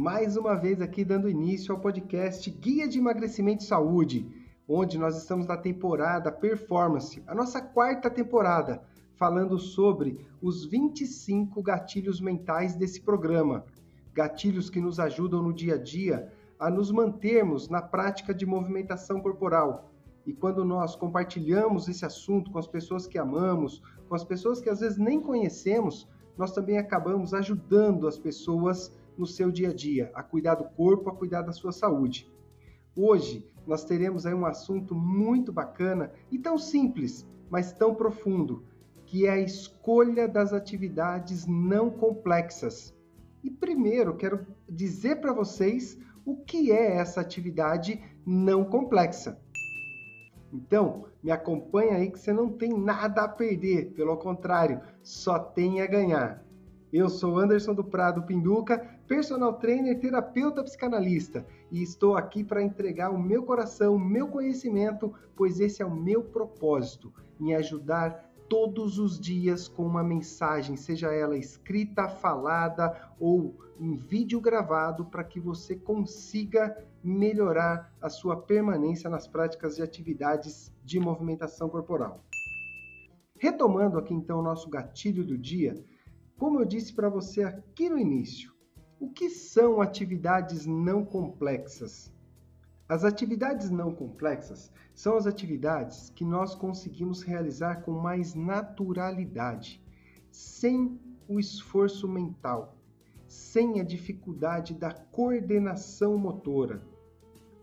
Mais uma vez aqui dando início ao podcast Guia de Emagrecimento e Saúde, onde nós estamos na temporada Performance, a nossa quarta temporada, falando sobre os 25 gatilhos mentais desse programa. Gatilhos que nos ajudam no dia a dia a nos mantermos na prática de movimentação corporal. E quando nós compartilhamos esse assunto com as pessoas que amamos, com as pessoas que às vezes nem conhecemos, nós também acabamos ajudando as pessoas no seu dia a dia, a cuidar do corpo, a cuidar da sua saúde. Hoje nós teremos aí um assunto muito bacana e tão simples, mas tão profundo, que é a escolha das atividades não complexas. E primeiro quero dizer para vocês o que é essa atividade não complexa. Então, me acompanha aí que você não tem nada a perder, pelo contrário, só tem a ganhar. Eu sou Anderson do Prado Pinduca, personal trainer, terapeuta psicanalista, e estou aqui para entregar o meu coração, o meu conhecimento, pois esse é o meu propósito, em ajudar todos os dias com uma mensagem, seja ela escrita, falada ou em vídeo gravado, para que você consiga melhorar a sua permanência nas práticas de atividades de movimentação corporal. Retomando aqui então o nosso gatilho do dia, como eu disse para você aqui no início, o que são atividades não complexas? As atividades não complexas são as atividades que nós conseguimos realizar com mais naturalidade, sem o esforço mental, sem a dificuldade da coordenação motora.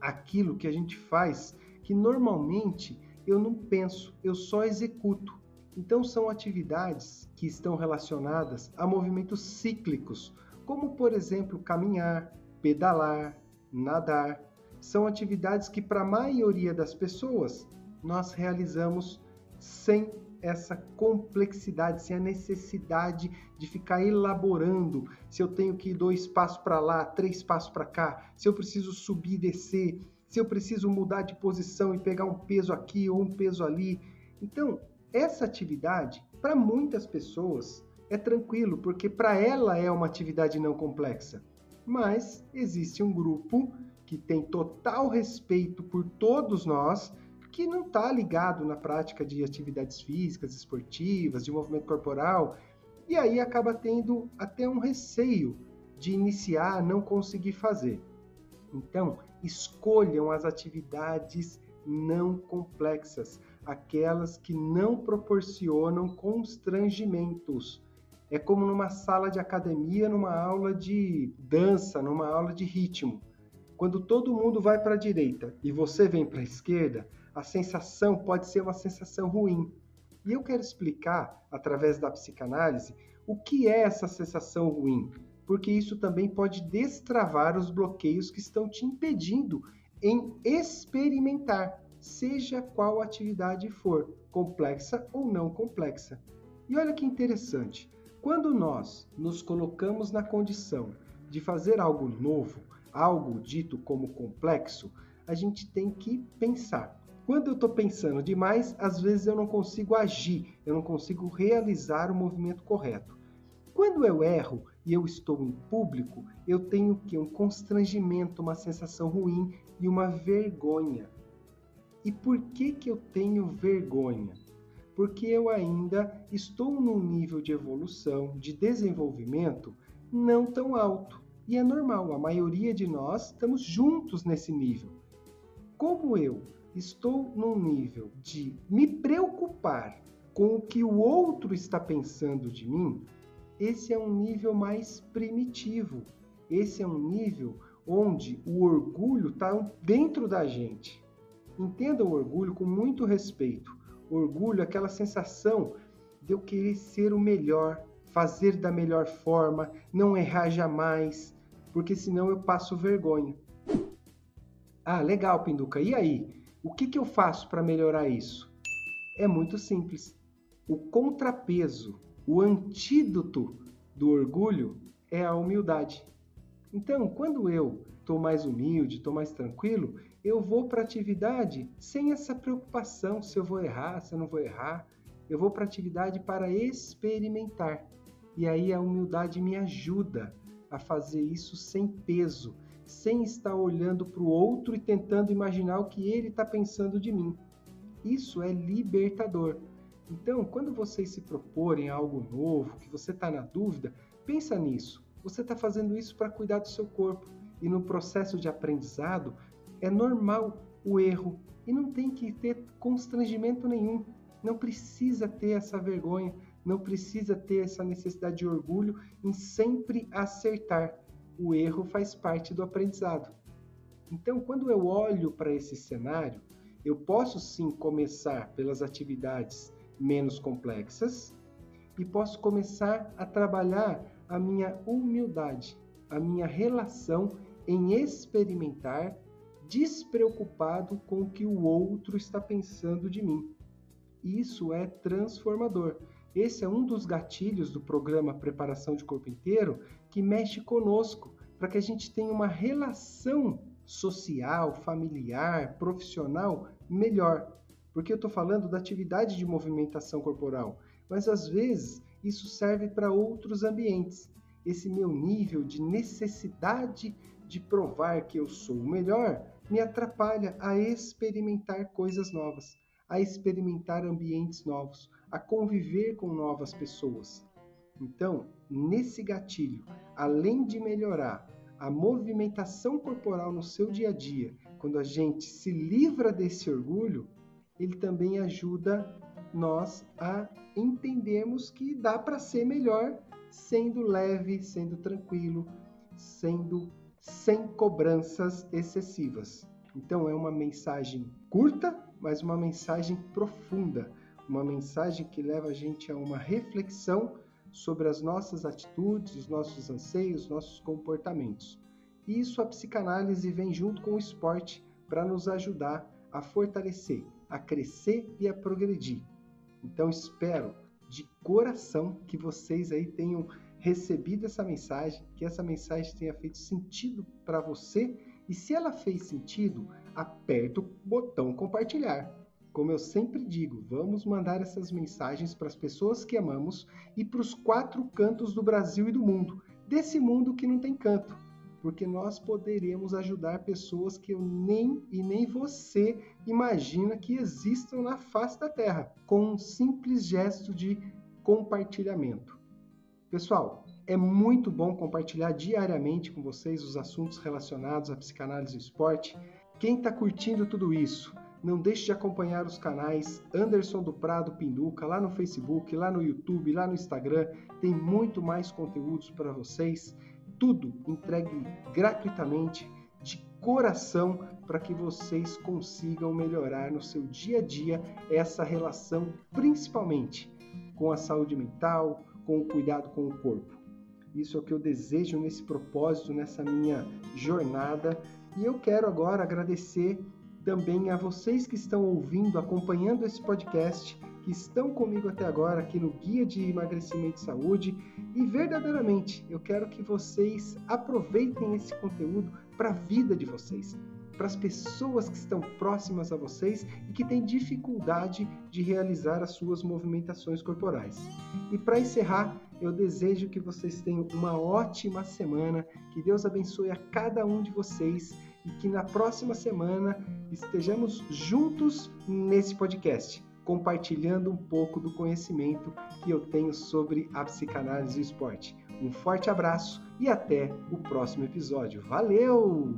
Aquilo que a gente faz que normalmente eu não penso, eu só executo. Então, são atividades que estão relacionadas a movimentos cíclicos, como, por exemplo, caminhar, pedalar, nadar. São atividades que, para a maioria das pessoas, nós realizamos sem essa complexidade, sem a necessidade de ficar elaborando se eu tenho que ir dois passos para lá, três passos para cá, se eu preciso subir e descer, se eu preciso mudar de posição e pegar um peso aqui ou um peso ali. Então, essa atividade, para muitas pessoas, é tranquilo, porque para ela é uma atividade não complexa. Mas existe um grupo que tem total respeito por todos nós, que não está ligado na prática de atividades físicas, esportivas, de movimento corporal, e aí acaba tendo até um receio de iniciar, não conseguir fazer. Então, escolham as atividades não complexas aquelas que não proporcionam constrangimentos. É como numa sala de academia, numa aula de dança, numa aula de ritmo. Quando todo mundo vai para a direita e você vem para a esquerda, a sensação pode ser uma sensação ruim. E eu quero explicar, através da psicanálise, o que é essa sensação ruim, porque isso também pode destravar os bloqueios que estão te impedindo em experimentar seja qual atividade for, complexa ou não complexa. E olha que interessante, quando nós nos colocamos na condição de fazer algo novo, algo dito como complexo, a gente tem que pensar. Quando eu estou pensando demais, às vezes eu não consigo agir, eu não consigo realizar o movimento correto. Quando eu erro e eu estou em público, eu tenho que um constrangimento, uma sensação ruim e uma vergonha. E por que, que eu tenho vergonha? Porque eu ainda estou num nível de evolução, de desenvolvimento não tão alto. E é normal, a maioria de nós estamos juntos nesse nível. Como eu estou num nível de me preocupar com o que o outro está pensando de mim, esse é um nível mais primitivo. Esse é um nível onde o orgulho está dentro da gente. Entenda o orgulho com muito respeito. orgulho é aquela sensação de eu querer ser o melhor, fazer da melhor forma, não errar jamais, porque senão eu passo vergonha. Ah, legal, Pinduca. E aí? O que, que eu faço para melhorar isso? É muito simples. O contrapeso, o antídoto do orgulho é a humildade. Então, quando eu estou mais humilde, estou mais tranquilo, eu vou para a atividade sem essa preocupação se eu vou errar, se eu não vou errar. Eu vou para a atividade para experimentar. E aí a humildade me ajuda a fazer isso sem peso, sem estar olhando para o outro e tentando imaginar o que ele está pensando de mim. Isso é libertador. Então, quando vocês se proporem algo novo, que você está na dúvida, pensa nisso. Você está fazendo isso para cuidar do seu corpo. E no processo de aprendizado, é normal o erro e não tem que ter constrangimento nenhum. Não precisa ter essa vergonha, não precisa ter essa necessidade de orgulho em sempre acertar. O erro faz parte do aprendizado. Então, quando eu olho para esse cenário, eu posso sim começar pelas atividades menos complexas e posso começar a trabalhar a minha humildade, a minha relação em experimentar despreocupado com o que o outro está pensando de mim. Isso é transformador. Esse é um dos gatilhos do programa Preparação de Corpo Inteiro que mexe conosco para que a gente tenha uma relação social, familiar, profissional melhor. Porque eu estou falando da atividade de movimentação corporal, mas às vezes isso serve para outros ambientes. Esse meu nível de necessidade de provar que eu sou o melhor me atrapalha a experimentar coisas novas, a experimentar ambientes novos, a conviver com novas pessoas. Então, nesse gatilho, além de melhorar a movimentação corporal no seu dia a dia, quando a gente se livra desse orgulho, ele também ajuda nós a entendermos que dá para ser melhor sendo leve, sendo tranquilo, sendo sem cobranças excessivas. Então é uma mensagem curta, mas uma mensagem profunda, uma mensagem que leva a gente a uma reflexão sobre as nossas atitudes, os nossos anseios, os nossos comportamentos. E isso a psicanálise vem junto com o esporte para nos ajudar a fortalecer, a crescer e a progredir. Então espero de coração que vocês aí tenham recebido essa mensagem, que essa mensagem tenha feito sentido para você. E se ela fez sentido, aperta o botão compartilhar. Como eu sempre digo, vamos mandar essas mensagens para as pessoas que amamos e para os quatro cantos do Brasil e do mundo, desse mundo que não tem canto, porque nós poderemos ajudar pessoas que eu nem e nem você imagina que existam na face da Terra, com um simples gesto de compartilhamento. Pessoal, é muito bom compartilhar diariamente com vocês os assuntos relacionados à psicanálise e esporte. Quem está curtindo tudo isso, não deixe de acompanhar os canais Anderson do Prado Pinduca lá no Facebook, lá no YouTube, lá no Instagram. Tem muito mais conteúdos para vocês. Tudo entregue gratuitamente, de coração, para que vocês consigam melhorar no seu dia a dia essa relação, principalmente com a saúde mental, com o cuidado com o corpo. Isso é o que eu desejo nesse propósito, nessa minha jornada. E eu quero agora agradecer também a vocês que estão ouvindo, acompanhando esse podcast, que estão comigo até agora aqui no Guia de Emagrecimento e Saúde. E verdadeiramente, eu quero que vocês aproveitem esse conteúdo para a vida de vocês para as pessoas que estão próximas a vocês e que têm dificuldade de realizar as suas movimentações corporais. E para encerrar, eu desejo que vocês tenham uma ótima semana, que Deus abençoe a cada um de vocês e que na próxima semana estejamos juntos nesse podcast, compartilhando um pouco do conhecimento que eu tenho sobre a psicanálise e o esporte. Um forte abraço e até o próximo episódio. Valeu!